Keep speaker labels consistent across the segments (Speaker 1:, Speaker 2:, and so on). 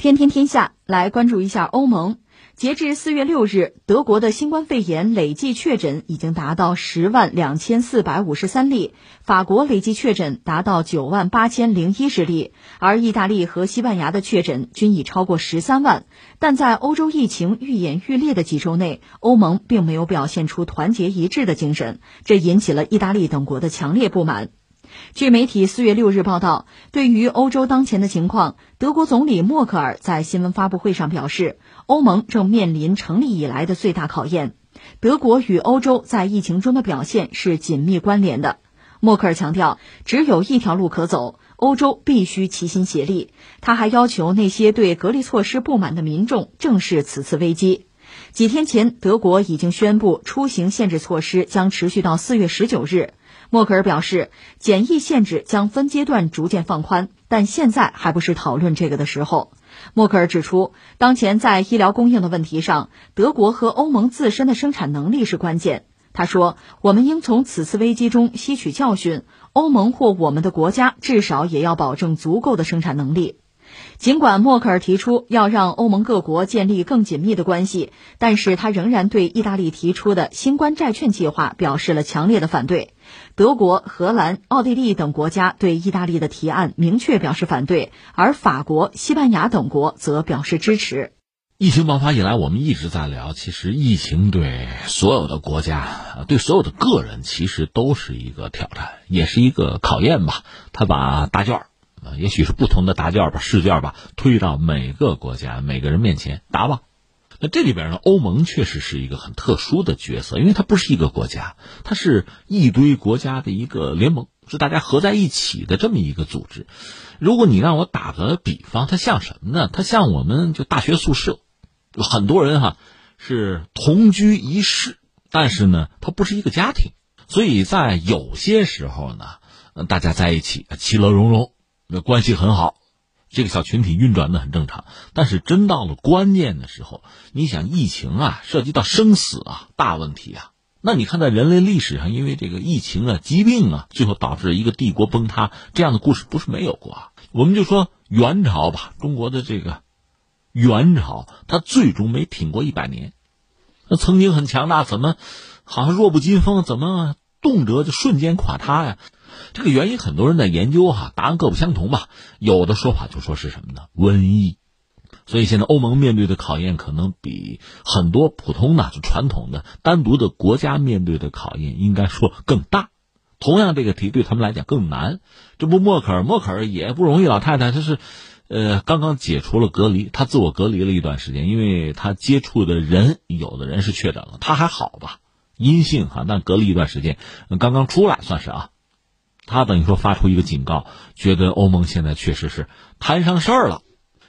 Speaker 1: 天天天下来关注一下欧盟。截至四月六日，德国的新冠肺炎累计确诊已经达到十万两千四百五十三例，法国累计确诊达到九万八千零一十例，而意大利和西班牙的确诊均已超过十三万。但在欧洲疫情愈演愈烈的几周内，欧盟并没有表现出团结一致的精神，这引起了意大利等国的强烈不满。据媒体四月六日报道，对于欧洲当前的情况，德国总理默克尔在新闻发布会上表示，欧盟正面临成立以来的最大考验。德国与欧洲在疫情中的表现是紧密关联的。默克尔强调，只有一条路可走，欧洲必须齐心协力。他还要求那些对隔离措施不满的民众正视此次危机。几天前，德国已经宣布出行限制措施将持续到四月十九日。默克尔表示，检疫限制将分阶段逐渐放宽，但现在还不是讨论这个的时候。默克尔指出，当前在医疗供应的问题上，德国和欧盟自身的生产能力是关键。他说：“我们应从此次危机中吸取教训，欧盟或我们的国家至少也要保证足够的生产能力。”尽管默克尔提出要让欧盟各国建立更紧密的关系，但是他仍然对意大利提出的新冠债券计划表示了强烈的反对。德国、荷兰、奥地利等国家对意大利的提案明确表示反对，而法国、西班牙等国则表示支持。
Speaker 2: 疫情爆发以来，我们一直在聊，其实疫情对所有的国家、对所有的个人，其实都是一个挑战，也是一个考验吧。他把答卷啊，也许是不同的答卷吧、试卷吧，推到每个国家、每个人面前答吧。那这里边呢，欧盟确实是一个很特殊的角色，因为它不是一个国家，它是一堆国家的一个联盟，是大家合在一起的这么一个组织。如果你让我打个比方，它像什么呢？它像我们就大学宿舍，有很多人哈是同居一室，但是呢，它不是一个家庭，所以在有些时候呢，大家在一起其乐融融。那关系很好，这个小群体运转的很正常。但是真到了关键的时候，你想疫情啊，涉及到生死啊，大问题啊。那你看，在人类历史上，因为这个疫情啊、疾病啊，最后导致一个帝国崩塌，这样的故事不是没有过啊。我们就说元朝吧，中国的这个元朝，它最终没挺过一百年。那曾经很强大，怎么好像弱不禁风？怎么动辄就瞬间垮塌呀？这个原因很多人在研究哈，答案各不相同吧。有的说法就说是什么呢？瘟疫。所以现在欧盟面对的考验可能比很多普通的、就传统的、单独的国家面对的考验应该说更大。同样，这个题对他们来讲更难。这不，默克尔，默克尔也不容易。老太太她是，呃，刚刚解除了隔离，她自我隔离了一段时间，因为她接触的人有的人是确诊了，她还好吧，阴性哈，但隔离一段时间，刚刚出来算是啊。他等于说发出一个警告，觉得欧盟现在确实是摊上事儿了，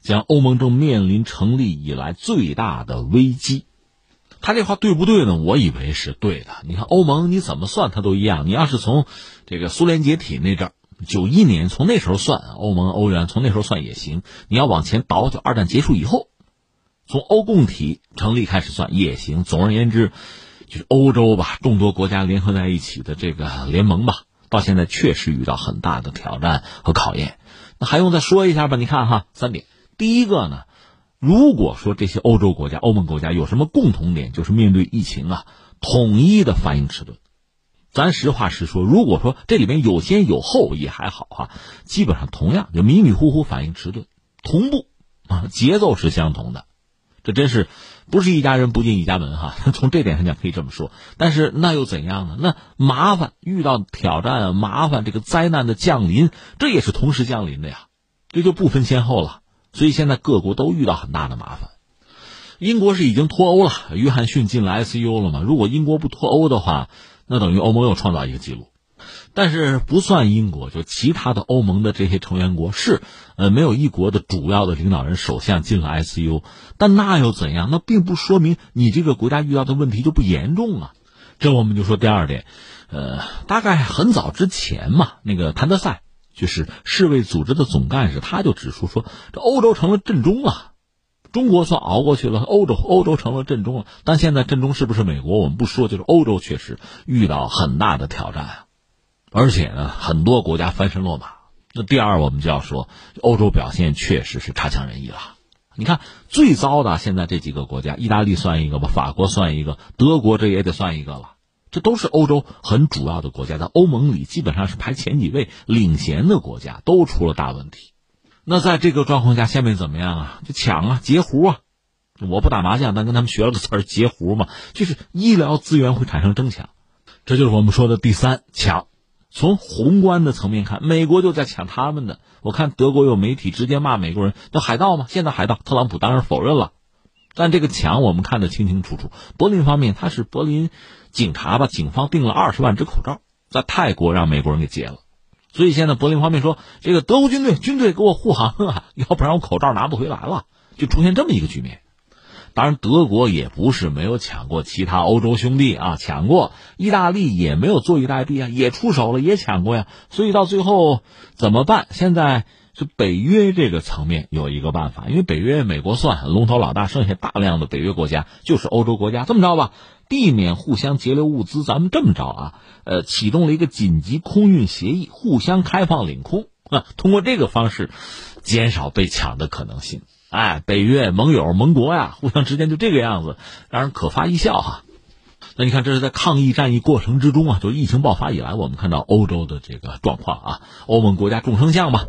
Speaker 2: 将欧盟正面临成立以来最大的危机。他这话对不对呢？我以为是对的。你看欧盟你怎么算，它都一样。你要是从这个苏联解体那阵儿，九一年从那时候算，欧盟欧元从那时候算也行。你要往前倒，就二战结束以后，从欧共体成立开始算也行。总而言之，就是欧洲吧，众多国家联合在一起的这个联盟吧。到现在确实遇到很大的挑战和考验，那还用再说一下吧？你看哈，三点。第一个呢，如果说这些欧洲国家、欧盟国家有什么共同点，就是面对疫情啊，统一的反应迟钝。咱实话实说，如果说这里面有先有后也还好哈，基本上同样就迷迷糊糊反应迟钝，同步啊，节奏是相同的，这真是。不是一家人不进一家门哈，从这点上讲可以这么说。但是那又怎样呢？那麻烦遇到挑战，麻烦这个灾难的降临，这也是同时降临的呀，这就不分先后了。所以现在各国都遇到很大的麻烦。英国是已经脱欧了，约翰逊进了 ICU 了嘛？如果英国不脱欧的话，那等于欧盟又创造一个记录。但是不算英国，就其他的欧盟的这些成员国是，呃，没有一国的主要的领导人、首相进了 ICU，但那又怎样？那并不说明你这个国家遇到的问题就不严重啊。这我们就说第二点，呃，大概很早之前嘛，那个谭德赛就是世卫组织的总干事，他就指出说，这欧洲成了震中了，中国算熬过去了，欧洲欧洲成了震中了，但现在震中是不是美国？我们不说，就是欧洲确实遇到很大的挑战啊。而且呢，很多国家翻身落马。那第二，我们就要说，欧洲表现确实是差强人意了。你看最糟的现在这几个国家，意大利算一个吧，法国算一个，德国这也得算一个了。这都是欧洲很主要的国家，在欧盟里基本上是排前几位领衔的国家，都出了大问题。那在这个状况下，下面怎么样啊？就抢啊，截胡啊！我不打麻将，但跟他们学了个词儿，截胡嘛，就是医疗资源会产生争抢。这就是我们说的第三抢。从宏观的层面看，美国就在抢他们的。我看德国有媒体直接骂美国人，叫海盗嘛。现在海盗，特朗普当然否认了。但这个抢我们看得清清楚楚。柏林方面，他是柏林警察吧？警方订了二十万只口罩，在泰国让美国人给截了。所以现在柏林方面说，这个德国军队军队给我护航啊，要不然我口罩拿不回来了，就出现这么一个局面。当然，德国也不是没有抢过其他欧洲兄弟啊，抢过意大利也没有坐以待毙啊，也出手了，也抢过呀。所以到最后怎么办？现在是北约这个层面有一个办法，因为北约美国算龙头老大，剩下大量的北约国家就是欧洲国家。这么着吧，避免互相截留物资，咱们这么着啊，呃，启动了一个紧急空运协议，互相开放领空啊，通过这个方式减少被抢的可能性。哎，北约盟友盟国呀，互相之间就这个样子，让人可发一笑哈。那你看，这是在抗疫战役过程之中啊，就疫情爆发以来，我们看到欧洲的这个状况啊，欧盟国家众生相嘛。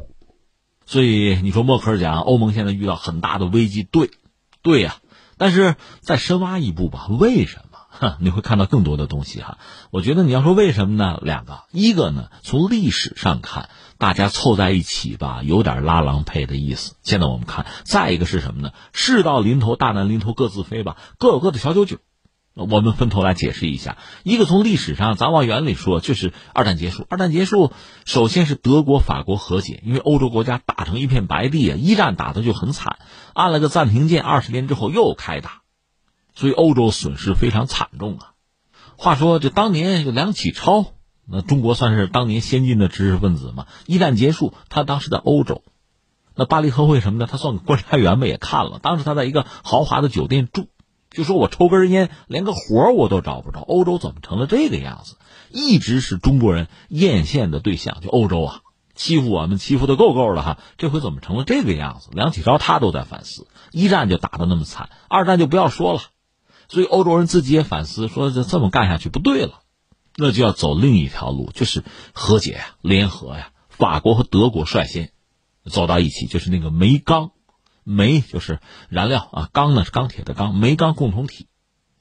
Speaker 2: 所以你说默克尔讲欧盟现在遇到很大的危机，对，对呀。但是再深挖一步吧，为什么？哼，你会看到更多的东西哈。我觉得你要说为什么呢？两个，一个呢，从历史上看。大家凑在一起吧，有点拉郎配的意思。现在我们看，再一个是什么呢？事到临头，大难临头各自飞吧，各有各的小九九。我们分头来解释一下。一个从历史上，咱往远里说，就是二战结束。二战结束，首先是德国、法国和解，因为欧洲国家打成一片白地啊，一战打的就很惨，按了个暂停键，二十年之后又开打，所以欧洲损失非常惨重啊。话说，这当年有梁启超。那中国算是当年先进的知识分子嘛？一战结束，他当时在欧洲，那巴黎和会什么的，他算个观察员吧，也看了。当时他在一个豪华的酒店住，就说我抽根烟，连个活我都找不着。欧洲怎么成了这个样子？一直是中国人艳羡的对象，就欧洲啊，欺负我们欺负的够够的哈。这回怎么成了这个样子？梁启超他都在反思，一战就打的那么惨，二战就不要说了。所以欧洲人自己也反思，说这这么干下去不对了。那就要走另一条路，就是和解呀、联合呀。法国和德国率先走到一起，就是那个煤钢，煤就是燃料啊，钢呢是钢铁的钢，煤钢共同体，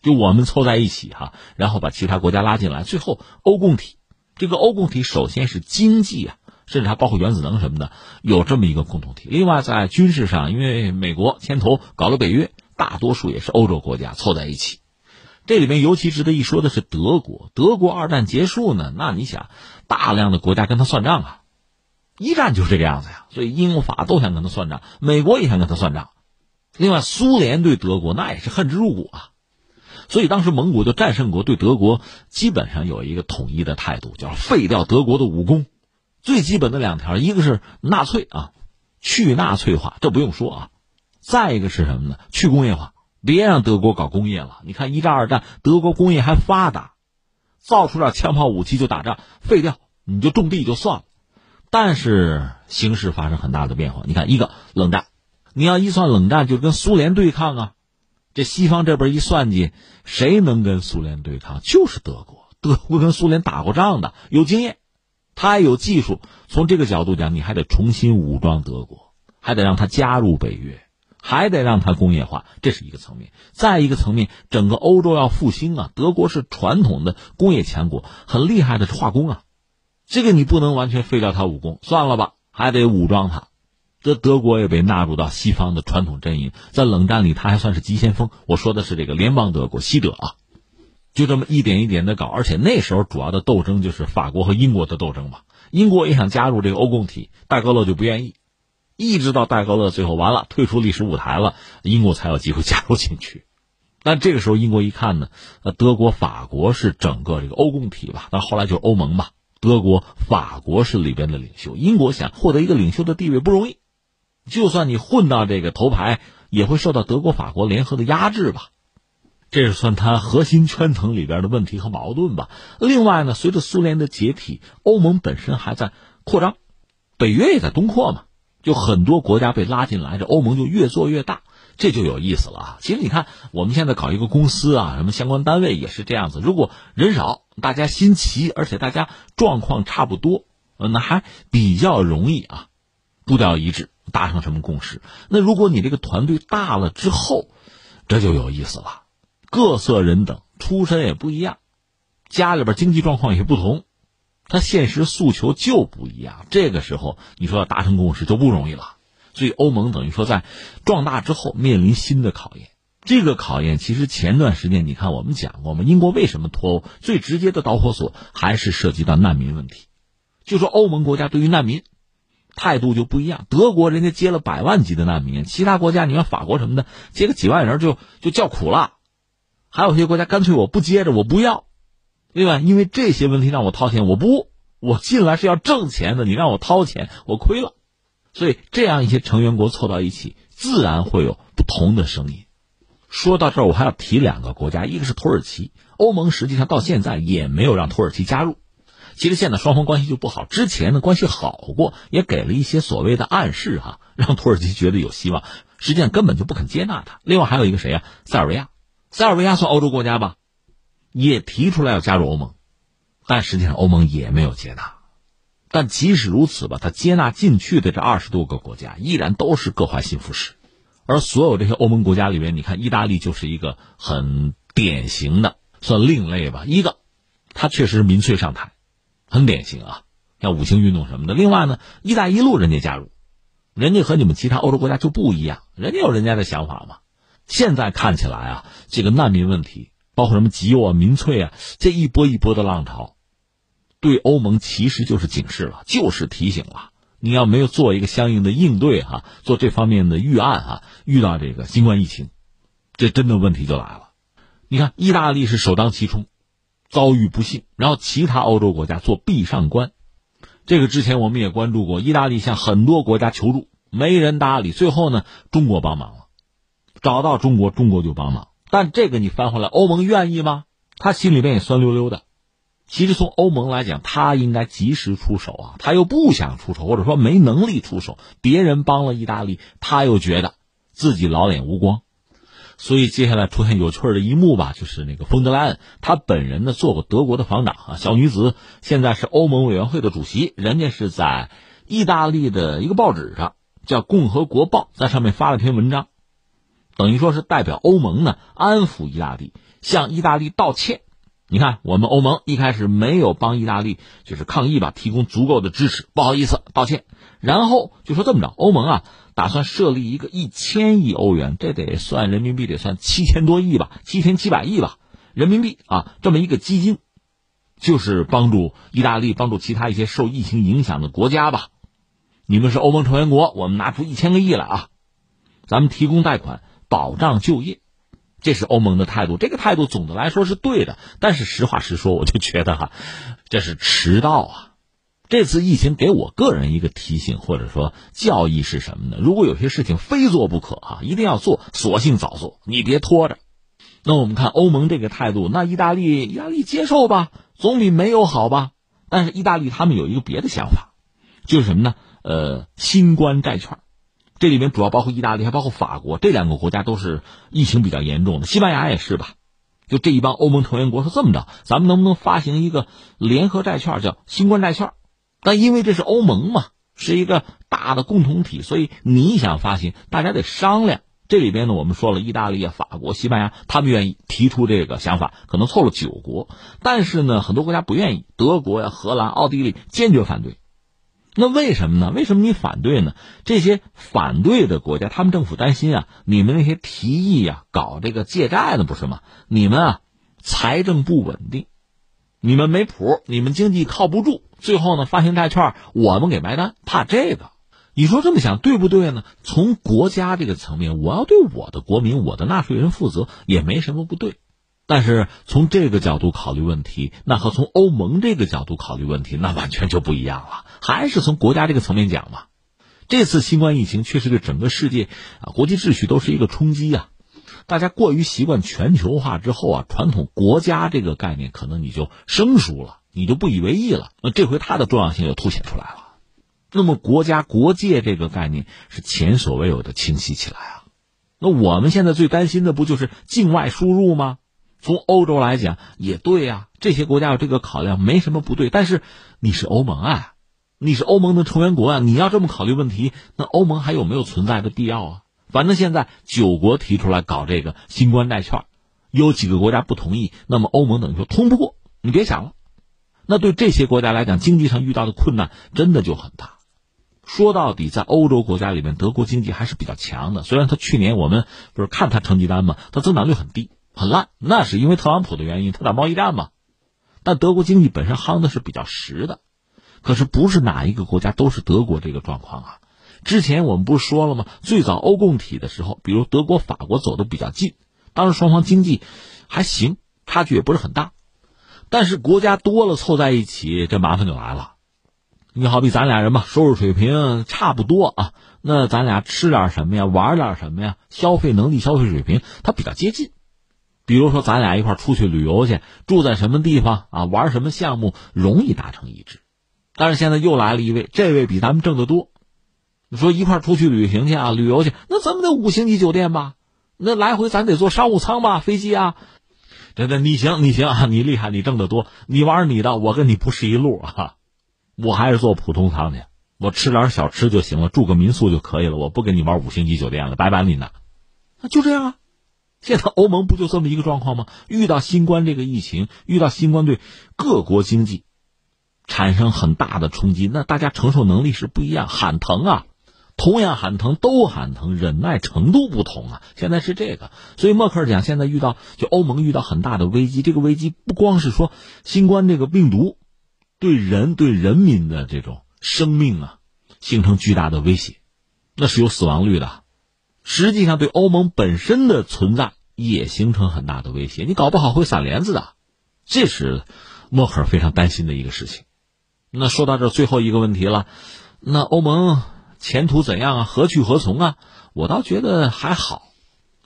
Speaker 2: 就我们凑在一起哈，然后把其他国家拉进来，最后欧共体。这个欧共体首先是经济啊，甚至还包括原子能什么的，有这么一个共同体。另外在军事上，因为美国牵头搞了北约，大多数也是欧洲国家凑在一起。这里面尤其值得一说的是德国。德国二战结束呢，那你想，大量的国家跟他算账啊。一战就是这个样子呀，所以英法都想跟他算账，美国也想跟他算账。另外，苏联对德国那也是恨之入骨啊。所以当时盟国的战胜国对德国基本上有一个统一的态度，叫废掉德国的武功。最基本的两条，一个是纳粹啊，去纳粹化，这不用说啊。再一个是什么呢？去工业化。别让德国搞工业了。你看一战、二战，德国工业还发达，造出点枪炮武器就打仗，废掉你就种地就算了。但是形势发生很大的变化。你看，一个冷战，你要一算冷战就跟苏联对抗啊。这西方这边一算计，谁能跟苏联对抗？就是德国。德国跟苏联打过仗的，有经验，他有技术。从这个角度讲，你还得重新武装德国，还得让他加入北约。还得让它工业化，这是一个层面。再一个层面，整个欧洲要复兴啊。德国是传统的工业强国，很厉害的是化工啊。这个你不能完全废掉它武功，算了吧，还得武装它。这德国也被纳入到西方的传统阵营，在冷战里，它还算是急先锋。我说的是这个联邦德国，西德啊，就这么一点一点的搞。而且那时候主要的斗争就是法国和英国的斗争嘛。英国也想加入这个欧共体，戴高乐就不愿意。一直到戴高乐最后完了退出历史舞台了，英国才有机会 加入进去。但这个时候英国一看呢，呃，德国、法国是整个这个欧共体吧，但后来就是欧盟吧。德国、法国是里边的领袖，英国想获得一个领袖的地位不容易，就算你混到这个头牌，也会受到德国、法国联合的压制吧。这是算它核心圈层里边的问题和矛盾吧。另外呢，随着苏联的解体，欧盟本身还在扩张，北约也在东扩嘛。就很多国家被拉进来，这欧盟就越做越大，这就有意思了啊！其实你看，我们现在搞一个公司啊，什么相关单位也是这样子。如果人少，大家心齐，而且大家状况差不多，那还比较容易啊，步调一致，达成什么共识。那如果你这个团队大了之后，这就有意思了，各色人等，出身也不一样，家里边经济状况也不同。他现实诉求就不一样，这个时候你说要达成共识就不容易了。所以欧盟等于说在壮大之后面临新的考验。这个考验其实前段时间你看我们讲过嘛，英国为什么脱欧？最直接的导火索还是涉及到难民问题。就说欧盟国家对于难民态度就不一样，德国人家接了百万级的难民，其他国家你看法国什么的接个几万人就就叫苦了，还有些国家干脆我不接着，我不要。对吧？因为这些问题让我掏钱，我不，我进来是要挣钱的，你让我掏钱，我亏了。所以这样一些成员国凑到一起，自然会有不同的声音。说到这儿，我还要提两个国家，一个是土耳其。欧盟实际上到现在也没有让土耳其加入。其实现在双方关系就不好，之前的关系好过，也给了一些所谓的暗示哈，让土耳其觉得有希望。实际上根本就不肯接纳他。另外还有一个谁呀？塞尔维亚，塞尔维亚算欧洲国家吧？也提出来要加入欧盟，但实际上欧盟也没有接纳。但即使如此吧，他接纳进去的这二十多个国家依然都是各怀心腹事。而所有这些欧盟国家里面，你看意大利就是一个很典型的，算另类吧。一个，他确实是民粹上台，很典型啊，像五星运动什么的。另外呢，一带一路人家加入，人家和你们其他欧洲国家就不一样，人家有人家的想法嘛。现在看起来啊，这个难民问题。包括什么极右啊、民粹啊，这一波一波的浪潮，对欧盟其实就是警示了，就是提醒了。你要没有做一个相应的应对哈，做这方面的预案哈，遇到这个新冠疫情，这真的问题就来了。你看，意大利是首当其冲，遭遇不幸，然后其他欧洲国家做壁上观。这个之前我们也关注过，意大利向很多国家求助，没人搭理。最后呢，中国帮忙了，找到中国，中国就帮忙。但这个你翻回来，欧盟愿意吗？他心里边也酸溜溜的。其实从欧盟来讲，他应该及时出手啊，他又不想出手，或者说没能力出手。别人帮了意大利，他又觉得自己老脸无光。所以接下来出现有趣的一幕吧，就是那个冯德莱恩，他本人呢做过德国的防长啊，小女子现在是欧盟委员会的主席，人家是在意大利的一个报纸上，叫《共和国报》，在上面发了篇文章。等于说是代表欧盟呢，安抚意大利，向意大利道歉。你看，我们欧盟一开始没有帮意大利，就是抗议吧，提供足够的支持，不好意思，道歉。然后就说这么着，欧盟啊，打算设立一个一千亿欧元，这得算人民币得算七千多亿吧，七千七百亿吧，人民币啊，这么一个基金，就是帮助意大利，帮助其他一些受疫情影响的国家吧。你们是欧盟成员国，我们拿出一千个亿来啊，咱们提供贷款。保障就业，这是欧盟的态度。这个态度总的来说是对的，但是实话实说，我就觉得哈，这是迟到啊。这次疫情给我个人一个提醒或者说教义是什么呢？如果有些事情非做不可啊，一定要做，索性早做，你别拖着。那我们看欧盟这个态度，那意大利，意大利接受吧，总比没有好吧？但是意大利他们有一个别的想法，就是什么呢？呃，新冠债券。这里面主要包括意大利，还包括法国，这两个国家都是疫情比较严重的。西班牙也是吧？就这一帮欧盟成员国说这么着，咱们能不能发行一个联合债券，叫新冠债券？但因为这是欧盟嘛，是一个大的共同体，所以你想发行，大家得商量。这里边呢，我们说了，意大利、法国、西班牙，他们愿意提出这个想法，可能凑了九国，但是呢，很多国家不愿意，德国呀、荷兰、奥地利坚决反对。那为什么呢？为什么你反对呢？这些反对的国家，他们政府担心啊，你们那些提议呀，搞这个借债的不是吗？你们啊，财政不稳定，你们没谱，你们经济靠不住，最后呢，发行债券我们给埋单，怕这个。你说这么想对不对呢？从国家这个层面，我要对我的国民、我的纳税人负责，也没什么不对。但是从这个角度考虑问题，那和从欧盟这个角度考虑问题，那完全就不一样了。还是从国家这个层面讲嘛，这次新冠疫情确实对整个世界啊国际秩序都是一个冲击啊。大家过于习惯全球化之后啊，传统国家这个概念可能你就生疏了，你就不以为意了。那这回它的重要性就凸显出来了。那么国家国界这个概念是前所未有的清晰起来啊。那我们现在最担心的不就是境外输入吗？从欧洲来讲也对呀，这些国家有这个考量没什么不对。但是你是欧盟啊，你是欧盟的成员国啊，你要这么考虑问题，那欧盟还有没有存在的必要啊？反正现在九国提出来搞这个新冠债券，有几个国家不同意，那么欧盟等于说通不过，你别想了。那对这些国家来讲，经济上遇到的困难真的就很大。说到底，在欧洲国家里面，德国经济还是比较强的。虽然他去年我们不是看他成绩单嘛，他增长率很低，很烂，那是因为特朗普的原因，他打贸易战嘛。但德国经济本身夯的是比较实的，可是不是哪一个国家都是德国这个状况啊。之前我们不是说了吗？最早欧共体的时候，比如德国、法国走的比较近，当时双方经济还行，差距也不是很大。但是国家多了凑在一起，这麻烦就来了。你好比咱俩人吧，收入水平差不多啊，那咱俩吃点什么呀，玩点什么呀，消费能力、消费水平它比较接近。比如说咱俩一块出去旅游去，住在什么地方啊，玩什么项目容易达成一致。但是现在又来了一位，这位比咱们挣得多。你说一块出去旅行去啊，旅游去，那咱们得五星级酒店吧？那来回咱得坐商务舱吧，飞机啊。对对，你行，你行啊，你厉害，你挣得多，你玩你的，我跟你不是一路啊，我还是坐普通舱去，我吃点小吃就行了，住个民宿就可以了，我不跟你玩五星级酒店了，拜拜你呢，就这样啊。现在欧盟不就这么一个状况吗？遇到新冠这个疫情，遇到新冠对各国经济产生很大的冲击，那大家承受能力是不一样，喊疼啊。同样喊疼，都喊疼，忍耐程度不同啊！现在是这个，所以默克尔讲，现在遇到就欧盟遇到很大的危机。这个危机不光是说新冠这个病毒对人对人民的这种生命啊形成巨大的威胁，那是有死亡率的。实际上，对欧盟本身的存在也形成很大的威胁。你搞不好会散帘子的，这是默克尔非常担心的一个事情。那说到这最后一个问题了，那欧盟。前途怎样啊？何去何从啊？我倒觉得还好，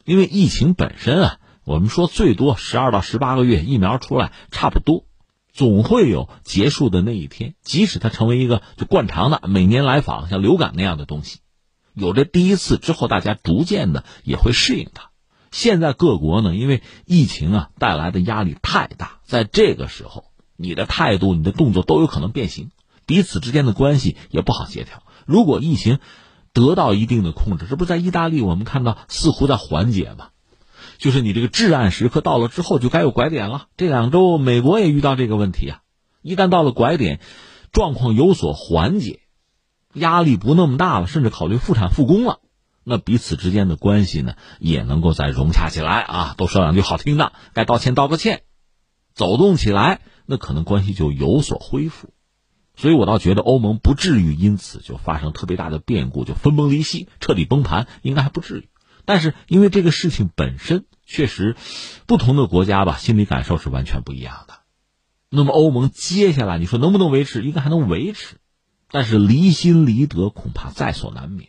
Speaker 2: 因为疫情本身啊，我们说最多十二到十八个月，疫苗出来差不多，总会有结束的那一天。即使它成为一个就惯常的每年来访，像流感那样的东西，有这第一次之后，大家逐渐的也会适应它。现在各国呢，因为疫情啊带来的压力太大，在这个时候，你的态度、你的动作都有可能变形，彼此之间的关系也不好协调。如果疫情得到一定的控制，这不在意大利，我们看到似乎在缓解吗？就是你这个至暗时刻到了之后，就该有拐点了。这两周美国也遇到这个问题啊，一旦到了拐点，状况有所缓解，压力不那么大了，甚至考虑复产复工了，那彼此之间的关系呢，也能够再融洽起来啊。都说两句好听的，该道歉道个歉，走动起来，那可能关系就有所恢复。所以我倒觉得欧盟不至于因此就发生特别大的变故，就分崩离析、彻底崩盘，应该还不至于。但是因为这个事情本身确实，不同的国家吧，心理感受是完全不一样的。那么欧盟接下来你说能不能维持？应该还能维持，但是离心离德恐怕在所难免。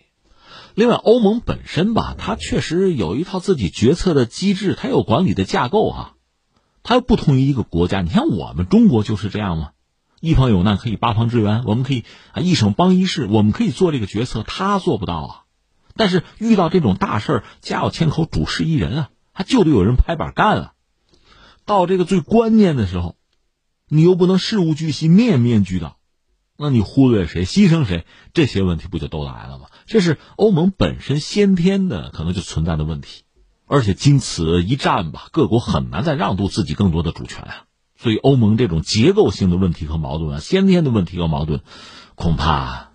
Speaker 2: 另外，欧盟本身吧，它确实有一套自己决策的机制，它有管理的架构哈，它又不同于一个国家。你像我们中国就是这样嘛？一方有难可以八方支援，我们可以啊一省帮一市，我们可以做这个决策，他做不到啊。但是遇到这种大事儿，家有千口，主事一人啊，他就得有人拍板干啊。到这个最关键的时候，你又不能事无巨细，面面俱到，那你忽略谁，牺牲谁，这些问题不就都来了吗？这是欧盟本身先天的可能就存在的问题，而且经此一战吧，各国很难再让渡自己更多的主权啊。所以，欧盟这种结构性的问题和矛盾啊，先天的问题和矛盾，恐怕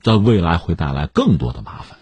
Speaker 2: 在未来会带来更多的麻烦。